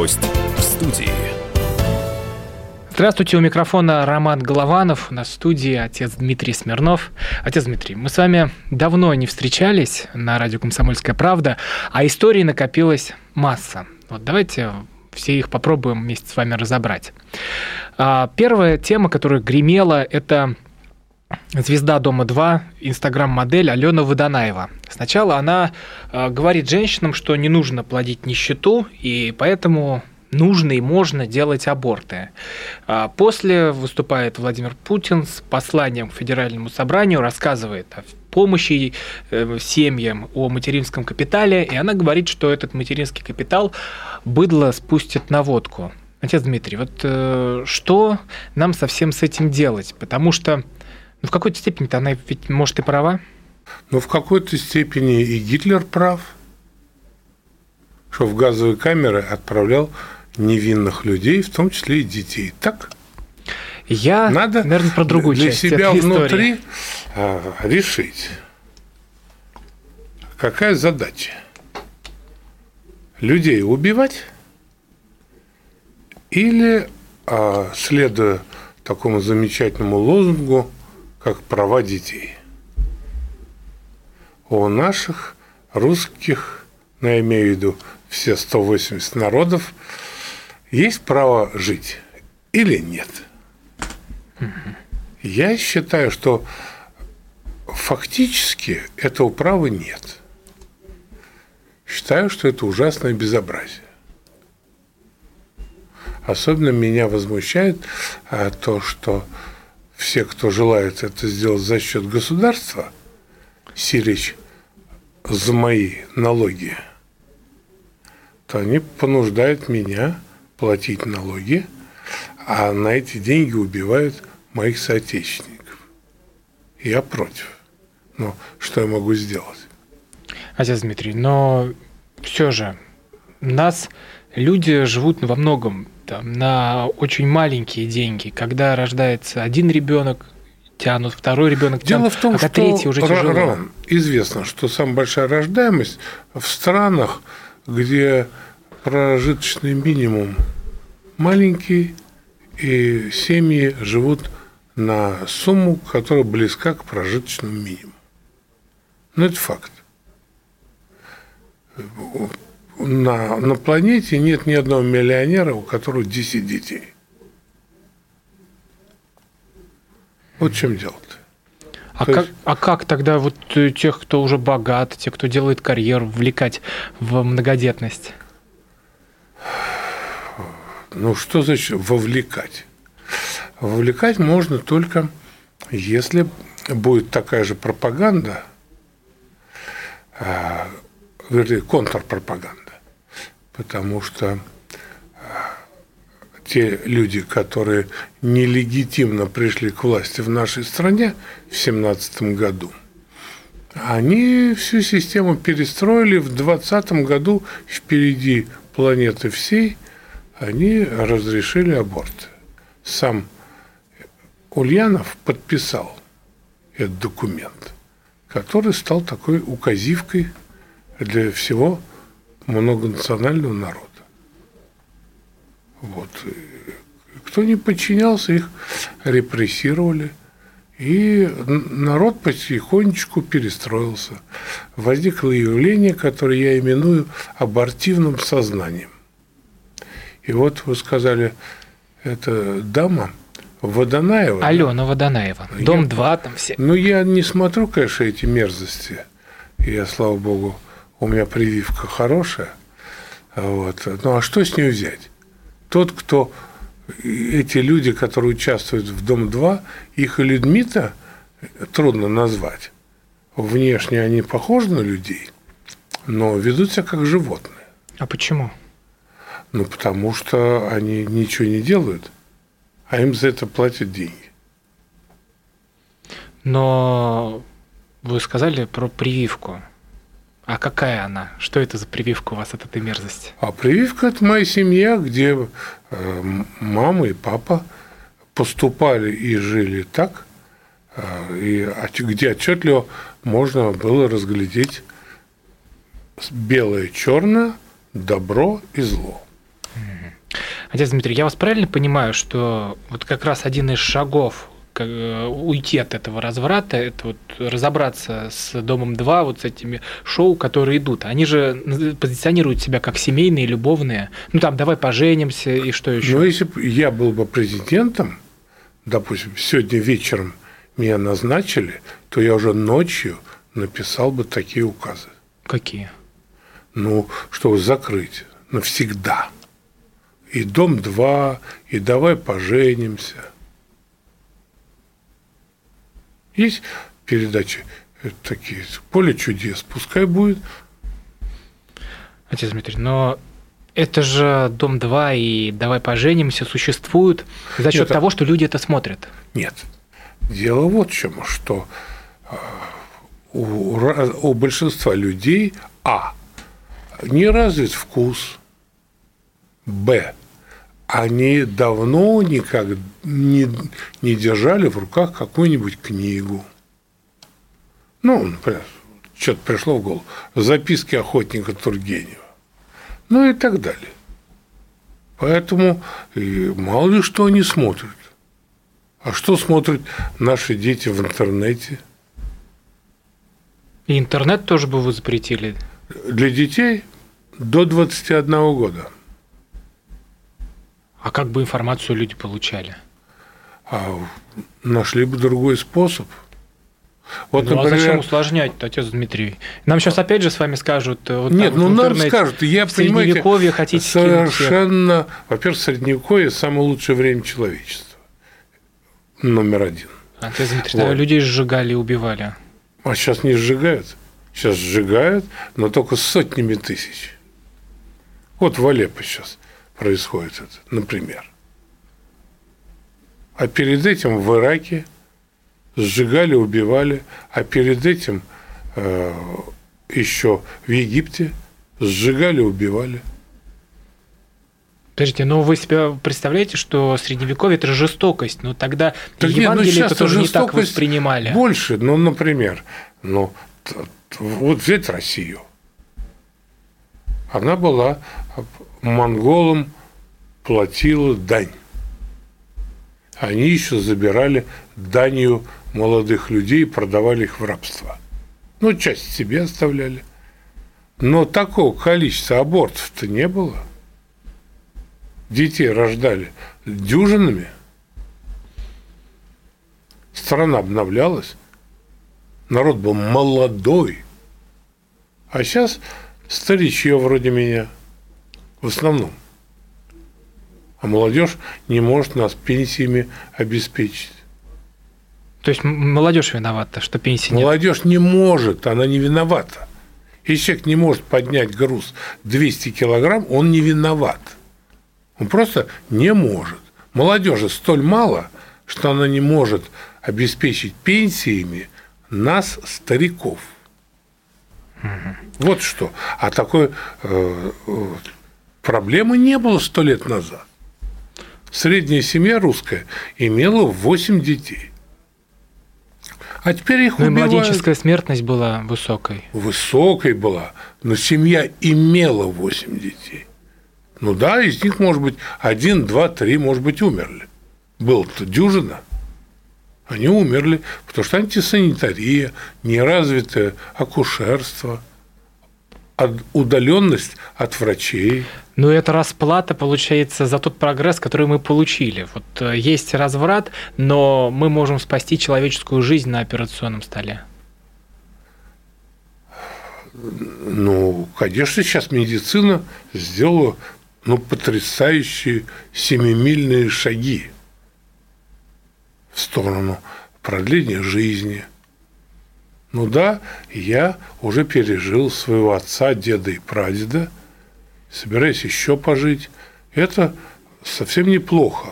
Гость в студии. Здравствуйте, у микрофона Роман Голованов, на студии отец Дмитрий Смирнов. Отец Дмитрий, мы с вами давно не встречались на радио «Комсомольская правда», а истории накопилась масса. Вот давайте все их попробуем вместе с вами разобрать. А, первая тема, которая гремела, это звезда Дома-2, инстаграм-модель Алена Водонаева. Сначала она а, говорит женщинам, что не нужно плодить нищету, и поэтому нужно и можно делать аборты. А после выступает Владимир Путин с посланием к Федеральному собранию, рассказывает о помощи э, семьям, о материнском капитале, и она говорит, что этот материнский капитал быдло спустит на водку. Отец Дмитрий, вот э, что нам совсем с этим делать? Потому что ну, в какой-то степени-то она ведь, может, и права. Ну, в какой-то степени и Гитлер прав, что в газовые камеры отправлял невинных людей, в том числе и детей. Так? Я, Надо наверное, про другую для часть себя этой внутри истории. а, решить, какая задача. Людей убивать или, а, следуя такому замечательному лозунгу, как права детей. У наших русских, ну, я имею в виду все 180 народов, есть право жить или нет? Я считаю, что фактически этого права нет. Считаю, что это ужасное безобразие. Особенно меня возмущает а, то, что все, кто желает это сделать за счет государства, сирич за мои налоги, то они понуждают меня платить налоги, а на эти деньги убивают моих соотечественников. Я против. Но что я могу сделать? Отец Дмитрий, но все же нас люди живут во многом там, на очень маленькие деньги. Когда рождается один ребенок, тянут, второй ребенок Дело тянут, в том, а что третий уже тяжело. ран- известно, что самая большая рождаемость в странах, где прожиточный минимум маленький, и семьи живут на сумму, которая близка к прожиточному минимуму. Но это факт. На, на планете нет ни одного миллионера, у которого 10 детей. Вот в чем дело-то. А То как, есть- а как тогда вот э, тех, кто уже богат, те, кто делает карьеру, вовлекать в многодетность? Ну, что значит вовлекать? Вовлекать можно только, если будет такая же пропаганда, а, вернее, контрпропаганда. Потому что а, те люди, которые нелегитимно пришли к власти в нашей стране в 2017 году, они всю систему перестроили в 2020 году впереди планеты всей, они разрешили аборты. Сам Ульянов подписал этот документ, который стал такой указивкой для всего многонационального народа. Вот. Кто не подчинялся, их репрессировали. И народ потихонечку перестроился. Возникло явление, которое я именую абортивным сознанием. И вот вы сказали, это дама Водонаева. Алена Водонаева. Я- Дом 2, там все. Ну, я не смотрю, конечно, эти мерзости. Я, слава богу, у меня прививка хорошая. Вот. Ну, а что с нее взять? Тот, кто эти люди, которые участвуют в Дом-2, их и людьми-то трудно назвать. Внешне они похожи на людей, но ведут себя как животные. А почему? Ну, потому что они ничего не делают, а им за это платят деньги. Но вы сказали про прививку. А какая она? Что это за прививка у вас от этой мерзости? А прививка – это моя семья, где э, мама и папа поступали и жили так, э, и где отчетливо можно было разглядеть белое, черное, добро и зло. Отец Дмитрий, я вас правильно понимаю, что вот как раз один из шагов Э, уйти от этого разврата, это вот разобраться с Домом 2, вот с этими шоу, которые идут. Они же позиционируют себя как семейные, любовные. Ну там, давай поженимся и что еще. Ну, если бы я был бы президентом, допустим, сегодня вечером меня назначили, то я уже ночью написал бы такие указы. Какие? Ну, чтобы закрыть навсегда. И дом 2, и давай поженимся – Есть передачи такие, поле чудес, пускай будет. Отец Дмитрий, но это же Дом-2 и Давай поженимся существуют за счет Нет, того, что люди это смотрят. Нет. Дело вот в чем, что а, у, у большинства людей А. Не развит вкус. Б они давно никак не, не держали в руках какую-нибудь книгу. Ну, например, что-то пришло в голову. Записки охотника Тургенева. Ну и так далее. Поэтому и мало ли что они смотрят. А что смотрят наши дети в интернете? И интернет тоже бы вы запретили? Для детей до 21 года. А как бы информацию люди получали? А нашли бы другой способ. Вот, ну, например... а зачем усложнять, отец Дмитрий? Нам сейчас опять же с вами скажут... Э, вот Нет, ну нам скажут, я, понимаете, хотите совершенно... Во-первых, Средневековье – самое лучшее время человечества. Номер один. Отец Дмитрий, вот. людей сжигали и убивали. А сейчас не сжигают. Сейчас сжигают, но только сотнями тысяч. Вот в Алеппо сейчас происходит это, например. А перед этим в Ираке сжигали, убивали, а перед этим э, еще в Египте сжигали, убивали. Подождите, но вы себе представляете, что средневековье это жестокость, но тогда так Евангелие нет, ну, тоже не так воспринимали. Больше, ну, например, ну, вот взять Россию. Она была монголам платила дань. Они еще забирали данью молодых людей и продавали их в рабство. Ну, часть себе оставляли. Но такого количества абортов-то не было. Детей рождали дюжинами. Страна обновлялась. Народ был молодой. А сейчас старичье вроде меня – в основном. А молодежь не может нас пенсиями обеспечить. То есть молодежь виновата, что пенсии нет? Молодежь не может, она не виновата. Если человек не может поднять груз 200 килограмм, он не виноват. Он просто не может. Молодежи столь мало, что она не может обеспечить пенсиями нас, стариков. Угу. Вот что. А такой э, Проблемы не было сто лет назад. Средняя семья русская имела 8 детей. А теперь их ну убивают. младенческая смертность была высокой. Высокой была, но семья имела 8 детей. Ну да, из них, может быть, один, два, три, может быть, умерли. Было-то дюжина. Они умерли, потому что антисанитария, неразвитое акушерство, удаленность от врачей. Ну, это расплата, получается, за тот прогресс, который мы получили. Вот э, есть разврат, но мы можем спасти человеческую жизнь на операционном столе. Ну, конечно, сейчас медицина сделала ну, потрясающие семимильные шаги в сторону продления жизни. Ну да, я уже пережил своего отца, деда и прадеда – собираюсь еще пожить. Это совсем неплохо.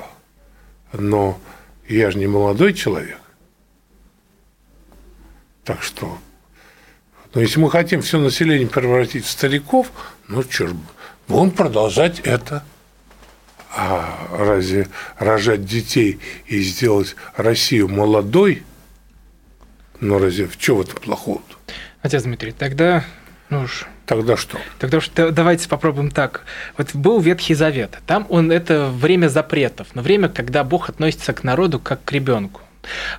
Но я же не молодой человек. Так что, ну, если мы хотим все население превратить в стариков, ну, ж, будем продолжать это. А разве рожать детей и сделать Россию молодой, ну, разве в чем это плохого? Отец Дмитрий, тогда Ну уж. Тогда что? Тогда что давайте попробуем так. Вот был Ветхий Завет. Там он это время запретов, но время, когда Бог относится к народу как к ребенку.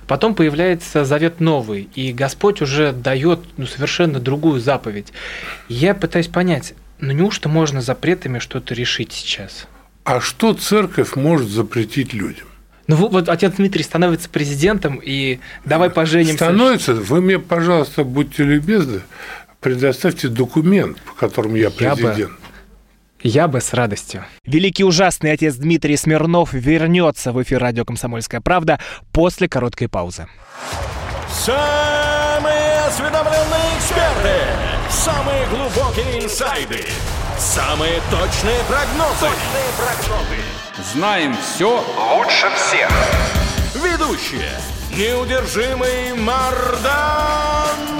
Потом появляется завет новый, и Господь уже дает ну, совершенно другую заповедь. Я пытаюсь понять, ну неужто можно запретами что-то решить сейчас? А что церковь может запретить людям? Ну вот отец Дмитрий становится президентом, и давай поженимся. Становится? Вы мне, пожалуйста, будьте любезны, предоставьте документ, по которому я президент. Я бы... Я бы с радостью. Великий ужасный отец Дмитрий Смирнов вернется в эфир радио «Комсомольская правда» после короткой паузы. Самые осведомленные эксперты, самые глубокие инсайды, самые точные прогнозы. Точные прогнозы. Знаем все лучше всех. Ведущие. Неудержимый Мардан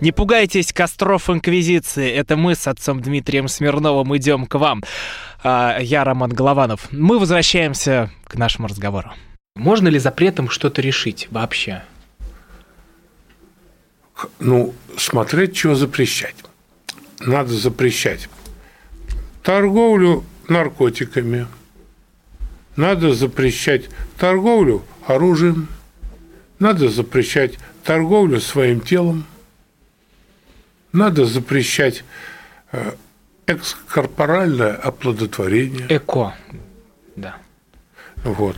Не пугайтесь костров Инквизиции. Это мы с отцом Дмитрием Смирновым идем к вам. А, я Роман Голованов. Мы возвращаемся к нашему разговору. Можно ли запретом что-то решить вообще? Ну, смотреть, чего запрещать. Надо запрещать торговлю наркотиками, надо запрещать торговлю оружием, надо запрещать торговлю своим телом, надо запрещать э, экскорпоральное оплодотворение. Эко, да. Вот.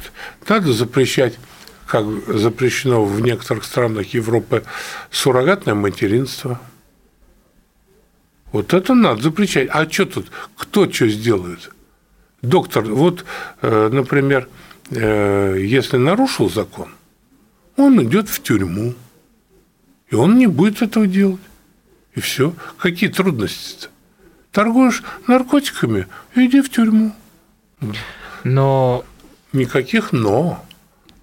Надо запрещать, как запрещено в некоторых странах Европы, суррогатное материнство. Вот это надо запрещать. А что тут? Кто что сделает? Доктор, вот, э, например, э, если нарушил закон, он идет в тюрьму, и он не будет этого делать. И все. Какие трудности-то? Торгуешь наркотиками, иди в тюрьму. Но... Никаких «но».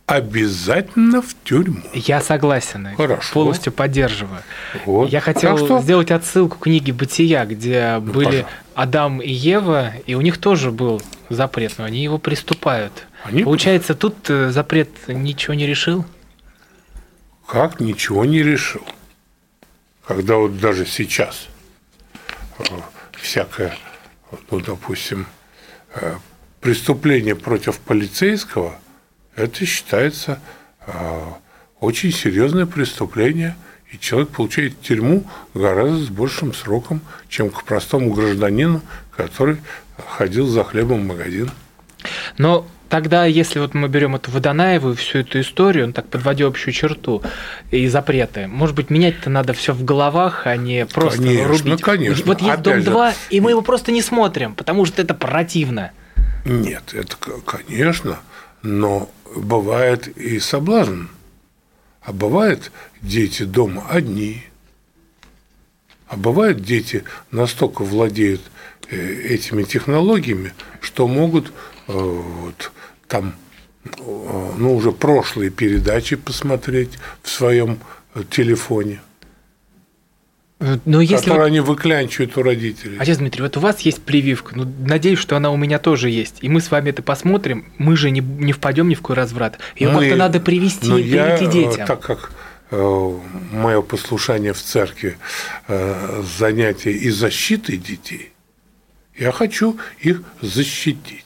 Обязательно в тюрьму. Я согласен. Хорошо. Полностью поддерживаю. Вот. Я хотел что... сделать отсылку к книге «Бытия», где ну, были пожалуйста. Адам и Ева, и у них тоже был запрет, но они его приступают. Они... Получается, тут э, запрет ничего не решил? Как ничего не решил? Когда вот даже сейчас э, всякое, ну, допустим, э, преступление против полицейского, это считается э, очень серьезное преступление, и человек получает тюрьму гораздо с большим сроком, чем к простому гражданину, который ходил за хлебом в магазин. Но Тогда, если вот мы берем эту Водонаеву и всю эту историю, он так подводил общую черту и запреты, может быть, менять-то надо все в головах, а не просто конечно, рубить. Конечно, Вот есть Дом 2, и мы его просто не смотрим, потому что это противно. Нет, это, конечно, но бывает и соблазн. А бывает дети дома одни, а бывает дети настолько владеют э, этими технологиями, что могут вот, там ну, уже прошлые передачи посмотреть в своем э, телефоне. Но если которые вот... они выклянчивают у родителей. Отец Дмитрий, вот у вас есть прививка. Ну, надеюсь, что она у меня тоже есть. И мы с вами это посмотрим. Мы же не, не впадем ни в какой разврат. Ее ну, как-то надо привести, но привить я, детям. Так как э, мое послушание в церкви э, занятие и защитой детей, я хочу их защитить.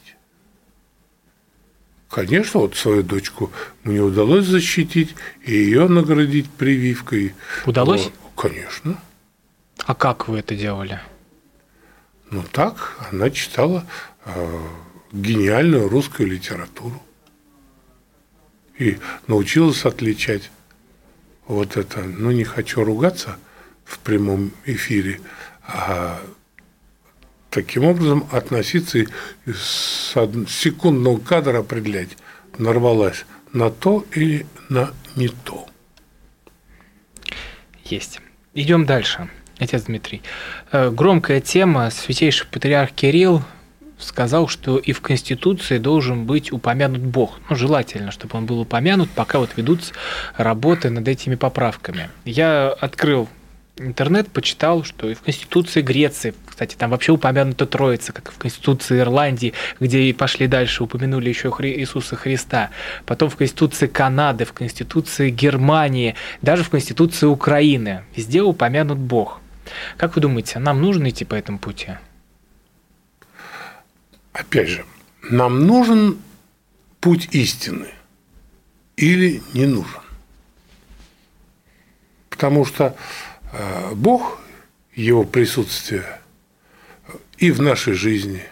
Конечно, вот свою дочку мне удалось защитить и ее наградить прививкой. Удалось? Вот, конечно. А как вы это делали? Ну так, она читала э, гениальную русскую литературу и научилась отличать вот это. Ну не хочу ругаться в прямом эфире, а таким образом относиться и с секундного кадра определять, нарвалась на то или на не то. Есть. Идем дальше. Отец Дмитрий, э, громкая тема. Святейший патриарх Кирилл сказал, что и в Конституции должен быть упомянут Бог. Ну, желательно, чтобы он был упомянут, пока вот ведутся работы над этими поправками. Я открыл интернет, почитал, что и в Конституции Греции, кстати, там вообще упомянута Троица, как и в Конституции Ирландии, где и пошли дальше, упомянули еще Хри- Иисуса Христа. Потом в Конституции Канады, в Конституции Германии, даже в Конституции Украины. Везде упомянут Бог. Как вы думаете, нам нужно идти по этому пути? Опять же, нам нужен путь истины или не нужен? Потому что Бог, Его присутствие и в нашей жизни,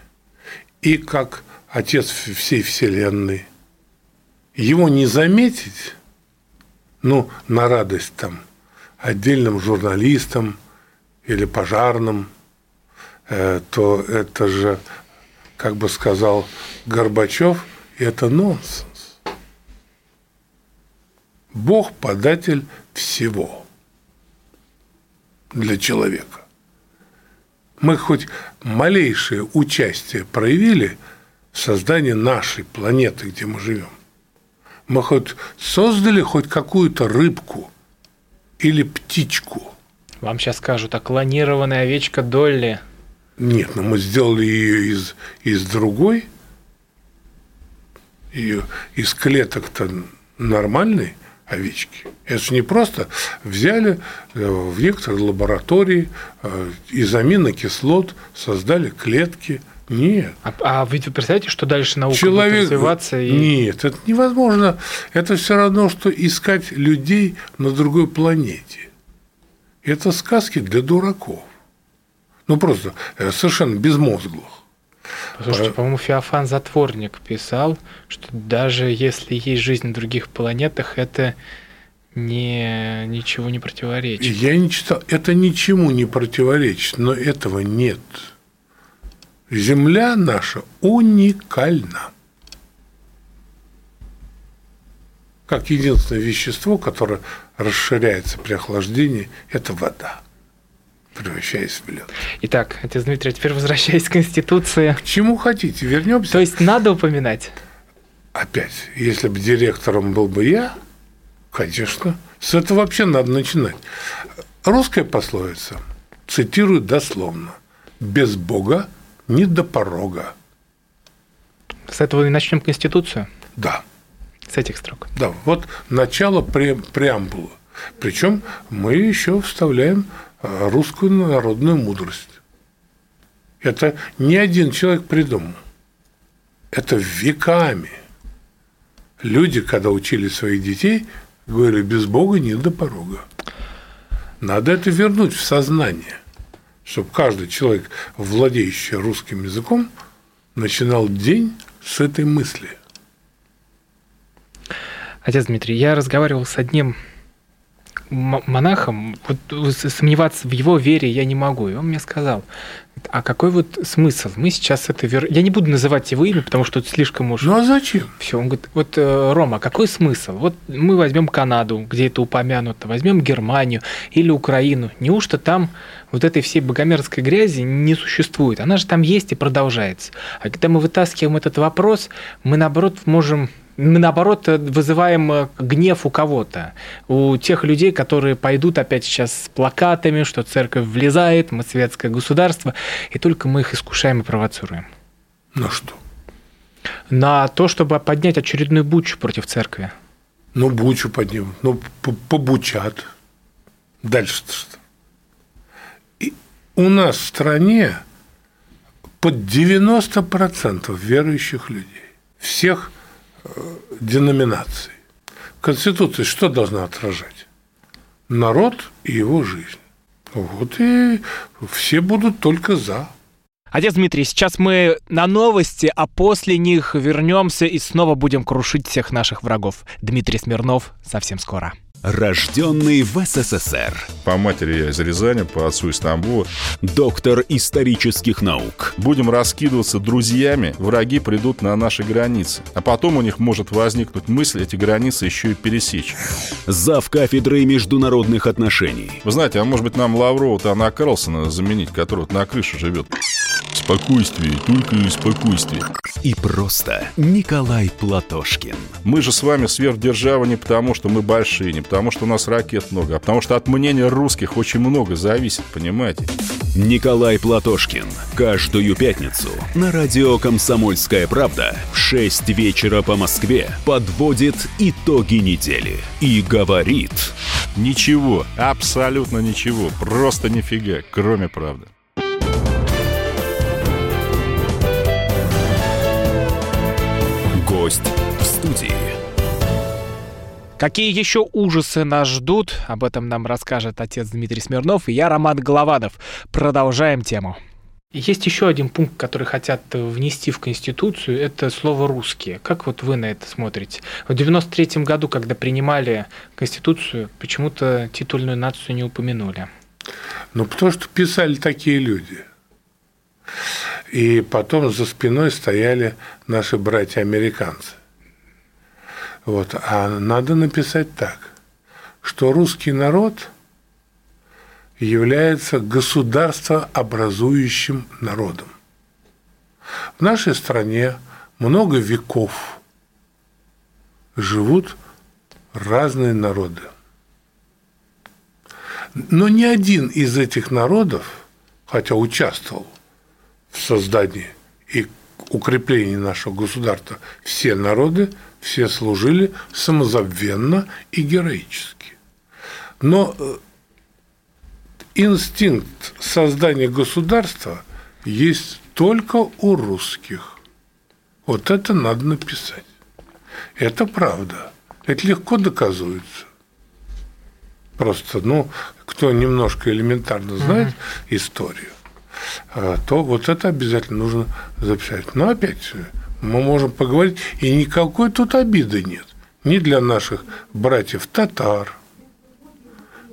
и как Отец всей Вселенной, его не заметить, ну, на радость там отдельным журналистам или пожарным, э, то это же как бы сказал Горбачев, это нонсенс. Бог – податель всего для человека. Мы хоть малейшее участие проявили в создании нашей планеты, где мы живем. Мы хоть создали хоть какую-то рыбку или птичку. Вам сейчас скажут, а клонированная овечка Долли – нет, но мы сделали ее из, из другой, ее из клеток-то нормальной овечки. Это же не просто взяли э, в некоторой лаборатории э, из аминокислот, создали клетки. Нет. А, а вы представляете, что дальше наука Человек... будет развиваться? И... Нет, это невозможно. Это все равно, что искать людей на другой планете. Это сказки для дураков. Ну, просто э, совершенно безмозглых. Слушайте, по-моему, Феофан Затворник писал, что даже если есть жизнь на других планетах, это не, ничего не противоречит. Я не читал. Это ничему не противоречит, но этого нет. Земля наша уникальна. Как единственное вещество, которое расширяется при охлаждении, это вода превращаясь в лед. Итак, отец Дмитрий, а теперь возвращаясь к Конституции. К чему хотите, вернемся. То есть надо упоминать? Опять, если бы директором был бы я, конечно, с этого вообще надо начинать. Русская пословица, цитирую дословно, «без Бога не до порога». С этого и начнем Конституцию? Да. С этих строк? Да, вот начало пре преамбулы. Причем мы еще вставляем русскую народную мудрость. Это не один человек придумал. Это веками. Люди, когда учили своих детей, говорили, без Бога нет до порога. Надо это вернуть в сознание, чтобы каждый человек, владеющий русским языком, начинал день с этой мысли. Отец Дмитрий, я разговаривал с одним монахом, вот сомневаться в его вере я не могу. И он мне сказал, а какой вот смысл? Мы сейчас это вер... Я не буду называть его имя, потому что это слишком уж... Ну а зачем? Все, он говорит, вот, э, Рома, какой смысл? Вот мы возьмем Канаду, где это упомянуто, возьмем Германию или Украину. Неужто там вот этой всей богомерзкой грязи не существует? Она же там есть и продолжается. А когда мы вытаскиваем этот вопрос, мы, наоборот, можем мы наоборот вызываем э, гнев у кого-то, у тех людей, которые пойдут опять сейчас с плакатами, что церковь влезает, мы светское государство, и только мы их искушаем и провоцируем. На что? На то, чтобы поднять очередную бучу против церкви. Ну, бучу поднимут, ну, побучат. Дальше-то что? И у нас в стране под 90% верующих людей. Всех деноминаций. Конституция что должна отражать? Народ и его жизнь. Вот и все будут только за. Отец Дмитрий, сейчас мы на новости, а после них вернемся и снова будем крушить всех наших врагов. Дмитрий Смирнов совсем скоро. Рожденный в СССР. По матери я из Рязани, по отцу из Тамбова. Доктор исторических наук. Будем раскидываться друзьями, враги придут на наши границы. А потом у них может возникнуть мысль эти границы еще и пересечь. Зав кафедрой международных отношений. Вы знаете, а может быть нам Лаврова-то Анна Карлсона заменить, который вот на крыше живет? Спокойствие, только спокойствие. И просто Николай Платошкин. Мы же с вами сверхдержава не потому, что мы большие, не потому, что у нас ракет много, а потому что от мнения русских очень много зависит, понимаете? Николай Платошкин. Каждую пятницу на радио «Комсомольская правда» в 6 вечера по Москве подводит итоги недели и говорит... Ничего, абсолютно ничего, просто нифига, кроме правды. Гость в студии. Какие еще ужасы нас ждут? Об этом нам расскажет отец Дмитрий Смирнов и я, Роман Голованов. Продолжаем тему. Есть еще один пункт, который хотят внести в Конституцию, это слово «русские». Как вот вы на это смотрите? В 93 году, когда принимали Конституцию, почему-то титульную нацию не упомянули. Ну, потому что писали такие люди. И потом за спиной стояли наши братья-американцы. Вот. А надо написать так, что русский народ является государствообразующим народом. В нашей стране много веков живут разные народы. Но ни один из этих народов, хотя участвовал в создании и укреплении нашего государства, все народы, все служили самозабвенно и героически. Но э, инстинкт создания государства есть только у русских. Вот это надо написать. Это правда. Это легко доказывается. Просто, ну, кто немножко элементарно знает mm-hmm. историю, то вот это обязательно нужно записать. Но опять мы можем поговорить, и никакой тут обиды нет. Ни для наших братьев татар,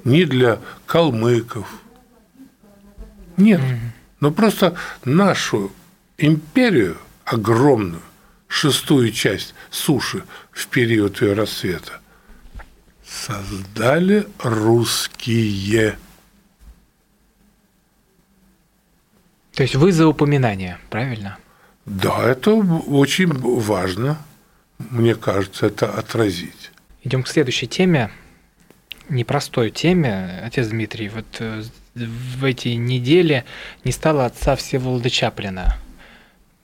ни для калмыков. Нет. Но просто нашу империю огромную, шестую часть суши в период ее рассвета, создали русские. То есть вы за упоминание, правильно? Да, это очень важно, мне кажется, это отразить. Идем к следующей теме, непростой теме, отец Дмитрий. Вот э, в эти недели не стало отца Всеволода Чаплина.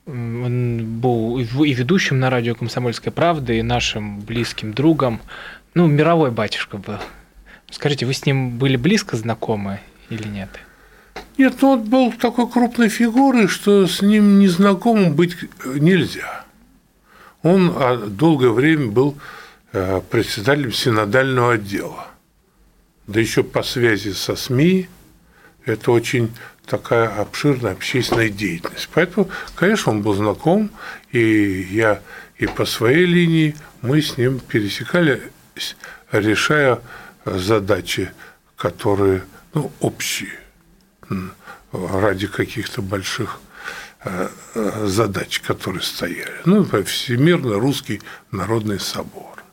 Он был и ведущим на радио «Комсомольская правда», и нашим близким другом. Ну, мировой батюшка был. Скажите, вы с ним были близко знакомы или нет? Нет, ну он был такой крупной фигурой, что с ним незнакомым быть нельзя. Он а, долгое время был э, председателем синодального отдела. Да еще по связи со СМИ, это очень такая обширная общественная деятельность. Поэтому, конечно, он был знаком, и я и по своей линии мы с ним пересекались, решая задачи, которые ну, общие ради каких-то больших э, э, задач, которые стояли. Ну, Всемирно русский народный собор.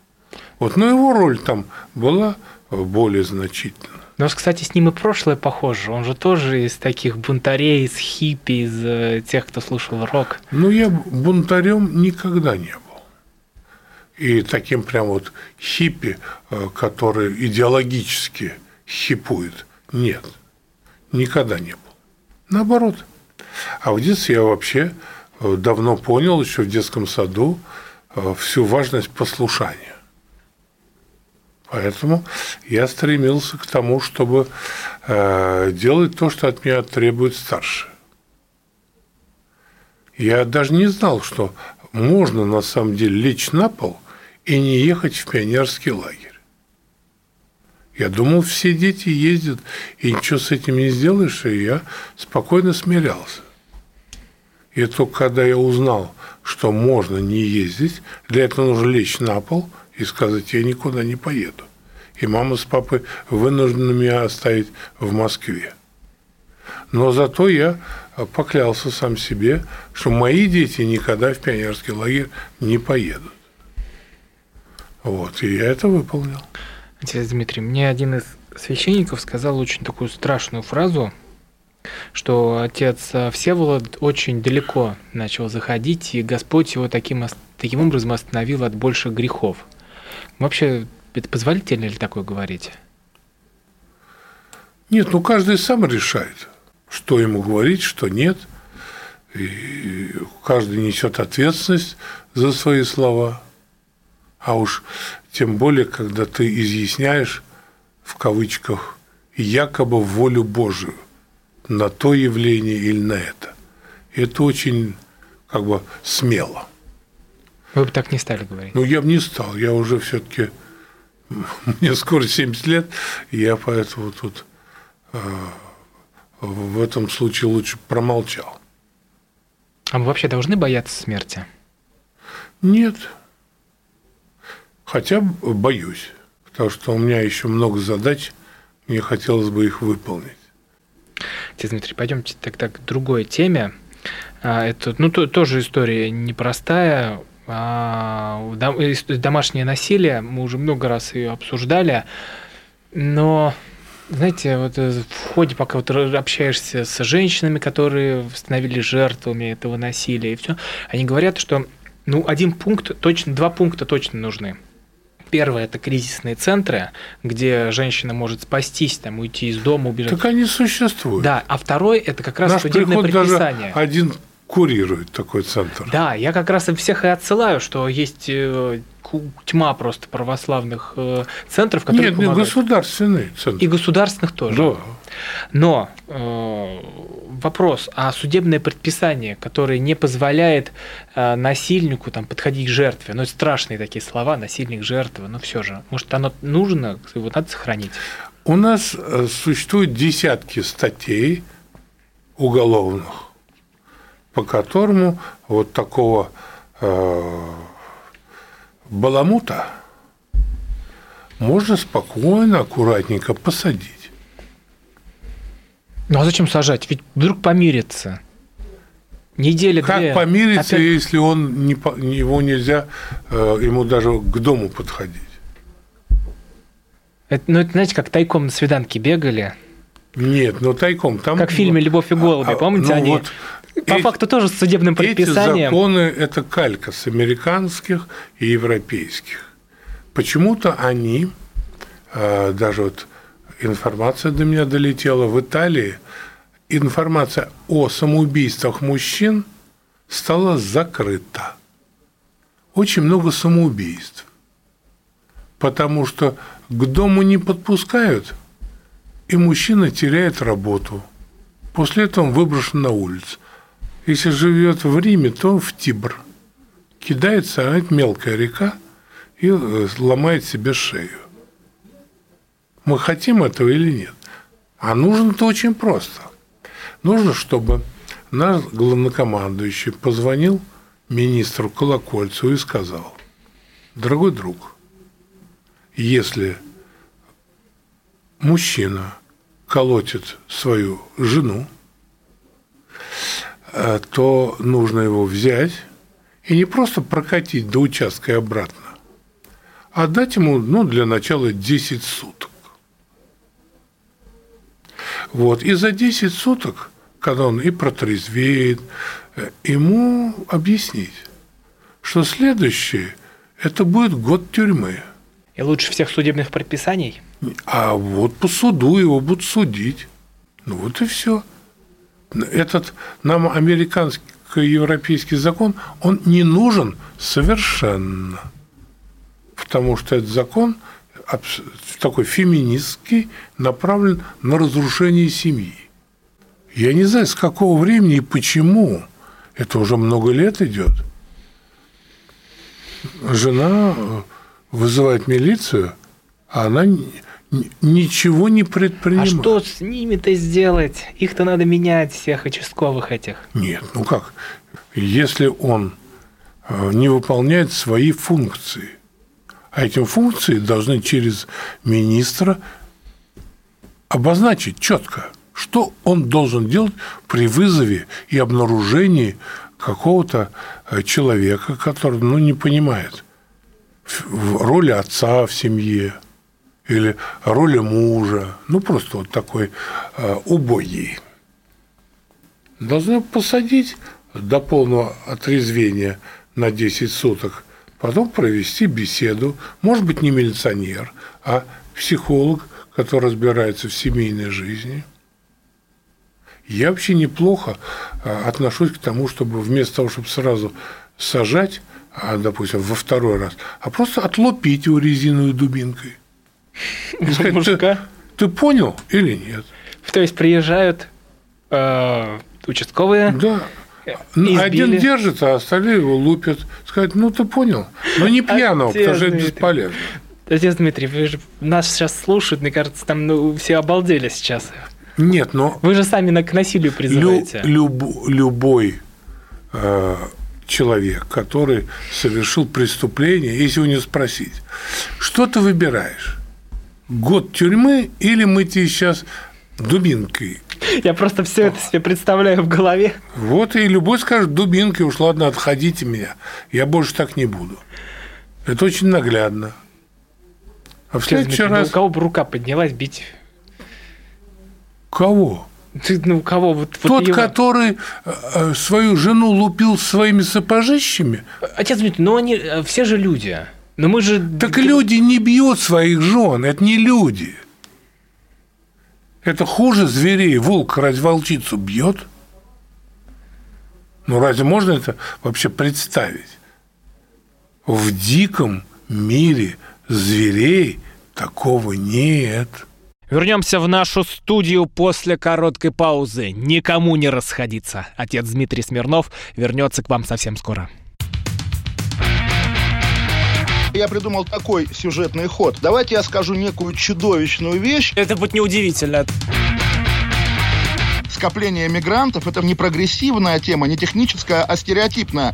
Вот, но его роль там была более значительна. У нас, кстати, с ним и прошлое похоже. Он же тоже из таких бунтарей, из хиппи, из э, тех, кто слушал рок. Ну, я бунтарем никогда не был. И таким прям вот хиппи, который идеологически хипует, нет, никогда не был. Наоборот. А в детстве я вообще э, давно понял, еще в детском саду, э, всю важность послушания. Поэтому я стремился к тому, чтобы э, делать то, что от меня требует старшие. Я даже не знал, что можно на самом деле лечь на пол и не ехать в пионерский лагерь. Я думал, все дети ездят, и ничего с этим не сделаешь, и я спокойно смирялся. И только когда я узнал, что можно не ездить, для этого нужно лечь на пол и сказать, я никуда не поеду. и мама с папой вынуждены меня оставить в Москве. Но зато я поклялся сам себе, что мои дети никогда в пионерский лагерь не поедут. Вот, и я это выполнил. Отец Дмитрий, мне один из священников сказал очень такую страшную фразу, что отец Всеволод очень далеко начал заходить, и Господь его таким, таким образом остановил от больших грехов. Вообще, это позволительно ли такое говорить? Нет, ну каждый сам решает, что ему говорить, что нет. И каждый несет ответственность за свои слова. А уж тем более, когда ты изъясняешь в кавычках якобы волю Божию на то явление или на это. И это очень как бы смело. Вы бы так не стали говорить? Ну, я бы не стал. Я уже все-таки... Мне скоро 70 лет, и я поэтому тут э, в этом случае лучше промолчал. А мы вообще должны бояться смерти? Нет. Хотя боюсь, потому что у меня еще много задач, мне хотелось бы их выполнить. Отец Дмитрий, пойдемте тогда к другой теме. А, это, ну, то, тоже история непростая. А, домашнее насилие, мы уже много раз ее обсуждали, но знаете, вот э, в ходе, пока вот общаешься с женщинами, которые становились жертвами этого насилия, и все, они говорят, что ну, один пункт точно, два пункта точно нужны. Первое – это кризисные центры, где женщина может спастись, там, уйти из дома, убежать. Так они существуют. Да, а второй – это как раз Наш судебное предписание. Даже один курирует такой центр. Да, я как раз всех и отсылаю, что есть э, тьма просто православных э, центров, которые Нет, не государственные центры. И государственных тоже. Да. Но э, вопрос, а судебное предписание, которое не позволяет э, насильнику там, подходить к жертве, ну, это страшные такие слова, насильник, жертва, но все же, может, оно нужно, его надо сохранить? У нас э, существуют десятки статей уголовных, по которому вот такого э, баламута можно спокойно, аккуратненько посадить. Ну а зачем сажать? Ведь вдруг помирится. Неделя Как две. помириться, Опять... если он не, его нельзя, э, ему даже к дому подходить? Это, ну, это, знаете, как тайком на свиданке бегали. Нет, ну тайком. Там, как в фильме «Любовь и голуби», а, помните, ну, они вот по эти, факту тоже с судебным предписанием. Эти законы – это калька с американских и европейских. Почему-то они, а, даже вот информация до меня долетела, в Италии информация о самоубийствах мужчин стала закрыта. Очень много самоубийств. Потому что к дому не подпускают, и мужчина теряет работу. После этого он выброшен на улицу. Если живет в Риме, то в Тибр. Кидается, а это мелкая река, и э, ломает себе шею. Мы хотим этого или нет? А нужно-то очень просто. Нужно, чтобы наш главнокомандующий позвонил министру Колокольцу и сказал, дорогой друг, если мужчина колотит свою жену, Э, то нужно его взять и не просто прокатить до участка и обратно, а дать ему, ну, для начала 10 суток. Вот. И за 10 суток, когда он и протрезвеет, э, ему объяснить, что следующее – это будет год тюрьмы. И лучше всех судебных предписаний? А вот по суду его будут судить. Ну вот и все этот нам американский европейский закон, он не нужен совершенно. Потому что этот закон такой феминистский, направлен на разрушение семьи. Я не знаю, с какого времени и почему. Это уже много лет идет. Жена вызывает милицию, а она ничего не предпринимает. А что с ними-то сделать? Их-то надо менять, всех участковых этих. Нет, ну как? Если он э, не выполняет свои функции, А эти функции должны через министра обозначить четко, что он должен делать при вызове и обнаружении какого-то э, человека, который ну, не понимает роли отца в семье или роли мужа, ну просто вот такой э, убогий. Должны посадить до полного отрезвения на 10 суток, потом провести беседу, может быть, не милиционер, а психолог, который разбирается в семейной жизни. Я вообще неплохо э, отношусь к тому, чтобы вместо того, чтобы сразу сажать, а, допустим, во второй раз, а просто отлупить его резиновой дубинкой. И сказать, Мужика? Ты, ты понял или нет? То есть приезжают э, участковые, Да. избили. Один держится, а остальные его лупят. Сказать, ну ты понял. Но не пьяного, потому что это бесполезно. Отец Дмитрий, вы же нас сейчас слушают, мне кажется, там ну, все обалдели сейчас. Нет, но Вы же сами на, к насилию лю- призываете. люб- любой э, человек, который совершил преступление, если у него спросить, что ты выбираешь? Год тюрьмы или мы тебе сейчас дубинкой? Я просто все это себе представляю в голове. Вот и любой скажет, дубинкой уж ладно, отходите меня, я больше так не буду. Это очень наглядно. А в следующий ну, раз у кого бы рука поднялась бить? кого? Ты, ну, кого? Вот, вот Тот, его- который э, э, свою жену лупил своими сапожищами, Отец Дмитрий, ну они э, все же люди. Но мы же... так люди не бьют своих жен, это не люди. Это хуже зверей. Волк разве волчицу бьет? Ну разве можно это вообще представить? В диком мире зверей такого нет. Вернемся в нашу студию после короткой паузы. Никому не расходиться. Отец Дмитрий Смирнов вернется к вам совсем скоро. Я придумал такой сюжетный ход. Давайте я скажу некую чудовищную вещь. Это будет неудивительно. Скопление мигрантов – это не прогрессивная тема, не техническая, а стереотипная.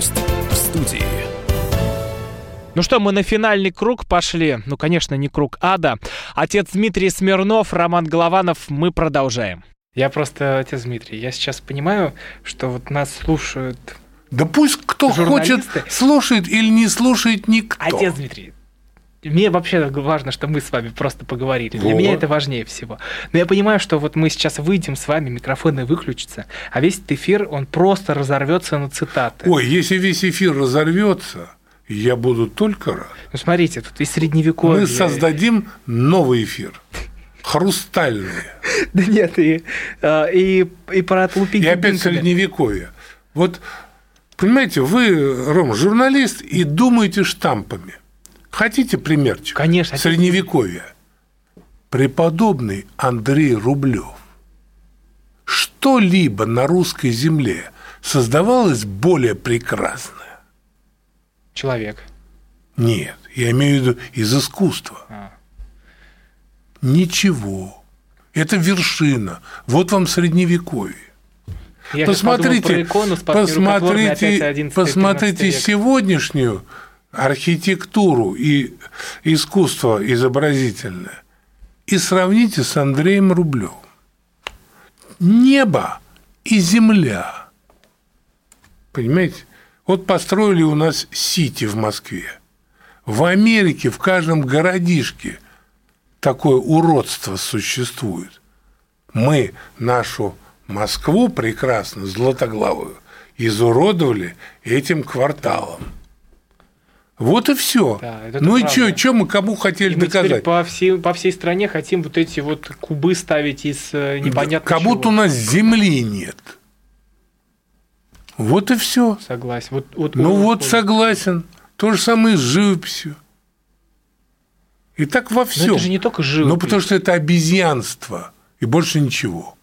Гость в студии. Ну что, мы на финальный круг пошли. Ну, конечно, не круг ада. Отец Дмитрий Смирнов, Роман Голованов. Мы продолжаем. Я просто, отец Дмитрий, я сейчас понимаю, что вот нас слушают... Да пусть кто Журналисты. хочет, слушает или не слушает никто. Отец Дмитрий, мне вообще важно, что мы с вами просто поговорили. Для Вот. меня это важнее всего. Но я понимаю, что вот мы сейчас выйдем с вами, микрофоны выключатся, а весь этот эфир, он просто разорвется на цитаты. Ой, если весь эфир разорвется, я буду только рад. Ну, смотрите, тут и средневековье. Мы создадим новый эфир. Хрустальный. Да нет, и, а, и, и про отлупить И опять средневековье. Вот, понимаете, вы, Ром, журналист и думаете штампами. Хотите примерчик? Конечно. Средневековье. Преподобный Андрей Рублев. Что-либо на русской земле создавалось более прекрасное? Человек. Нет, я имею в виду из искусства. А. Ничего. Это вершина. Вот вам средневековье. Я сейчас подумал посмотрите, про икону с посмотрите, 11 посмотрите сегодняшнюю архитектуру и искусство изобразительное и сравните с Андреем Рублевым. Небо и земля. Понимаете? Вот построили у нас Сити в Москве. В Америке в каждом городишке такое уродство существует. Мы нашу Москву прекрасно, златоглавую, изуродовали этим кварталом. Вот и все. Да, это ну и правда. что, что мы кому хотели И мы доказать? по всей, по всей стране хотим вот эти вот кубы ставить из э, непонятно как будто у нас земли нет. Вот и все. Согласен. Вот, вот, Ну вот, вот, согласен. То же самое с живописью. И так во Но всем. это же не только живопись. Ну, потому что это обезьянство. И больше ничего.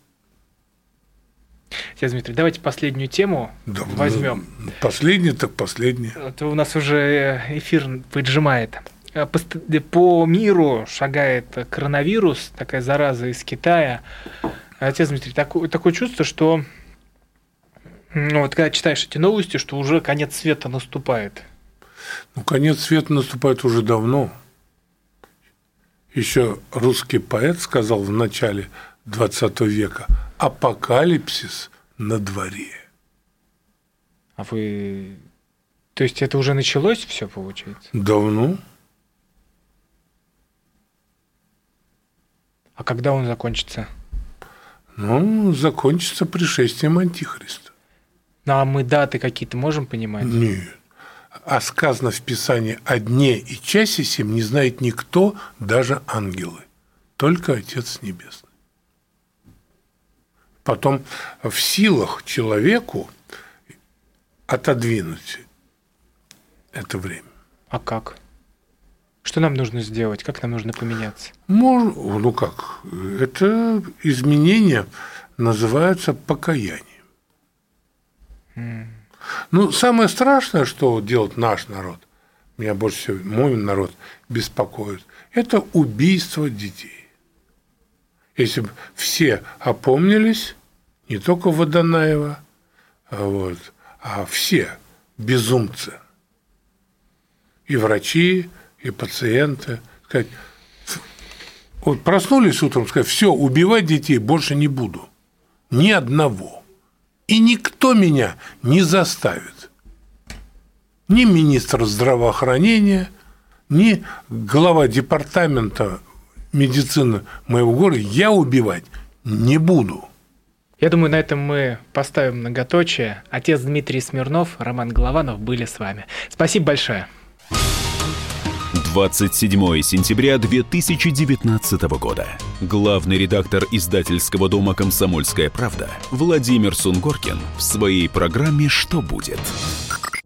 Отец Дмитрий, давайте последнюю тему Да, возьмем. Последнее так последнее. Это у нас уже эфир поджимает. А По, по миру шагает коронавирус, такая зараза из Китая. Отец Дмитрий, такое, такое чувство, что ну, вот когда читаешь эти новости, что уже конец света наступает. Ну, конец света наступает уже давно. Еще русский поэт сказал в начале 20 века «Апокалипсис на дворе». А вы... То есть это уже началось все, получается? Давно? А когда он закончится? Ну, закончится пришествием Антихриста. Ну, а мы даты какие-то можем понимать? Нет. А сказано в Писании «о дне и часе сем не знает никто, даже ангелы, только Отец Небесный». Потом в силах человеку отодвинуть это время. А как? Что нам нужно сделать? Как нам нужно поменяться? Мож- Ну как, это изменение называется покаянием. Ну, самое страшное, что делает наш народ, меня больше всего мой народ беспокоит, это убийство детей. Если бы все опомнились, не только Водонаева, а, вот, а все безумцы, и врачи, и пациенты, сказать, вот проснулись утром, сказать, все, убивать детей больше не буду. Ни одного. И никто меня не заставит. Ни министр здравоохранения, ни глава департамента медицины моего города я убивать не буду. Я думаю, на этом мы поставим многоточие. Отец Дмитрий Смирнов, Роман Голованов были с вами. Спасибо большое. 27 сентября 2019 года. Главный редактор издательского дома «Комсомольская правда» Владимир Сунгоркин в своей программе «Что будет?».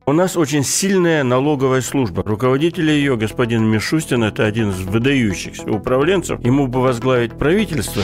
У нас очень сильная налоговая служба. Руководитель ее, господин Мишустин, это один из выдающихся управленцев. Ему бы возглавить правительство.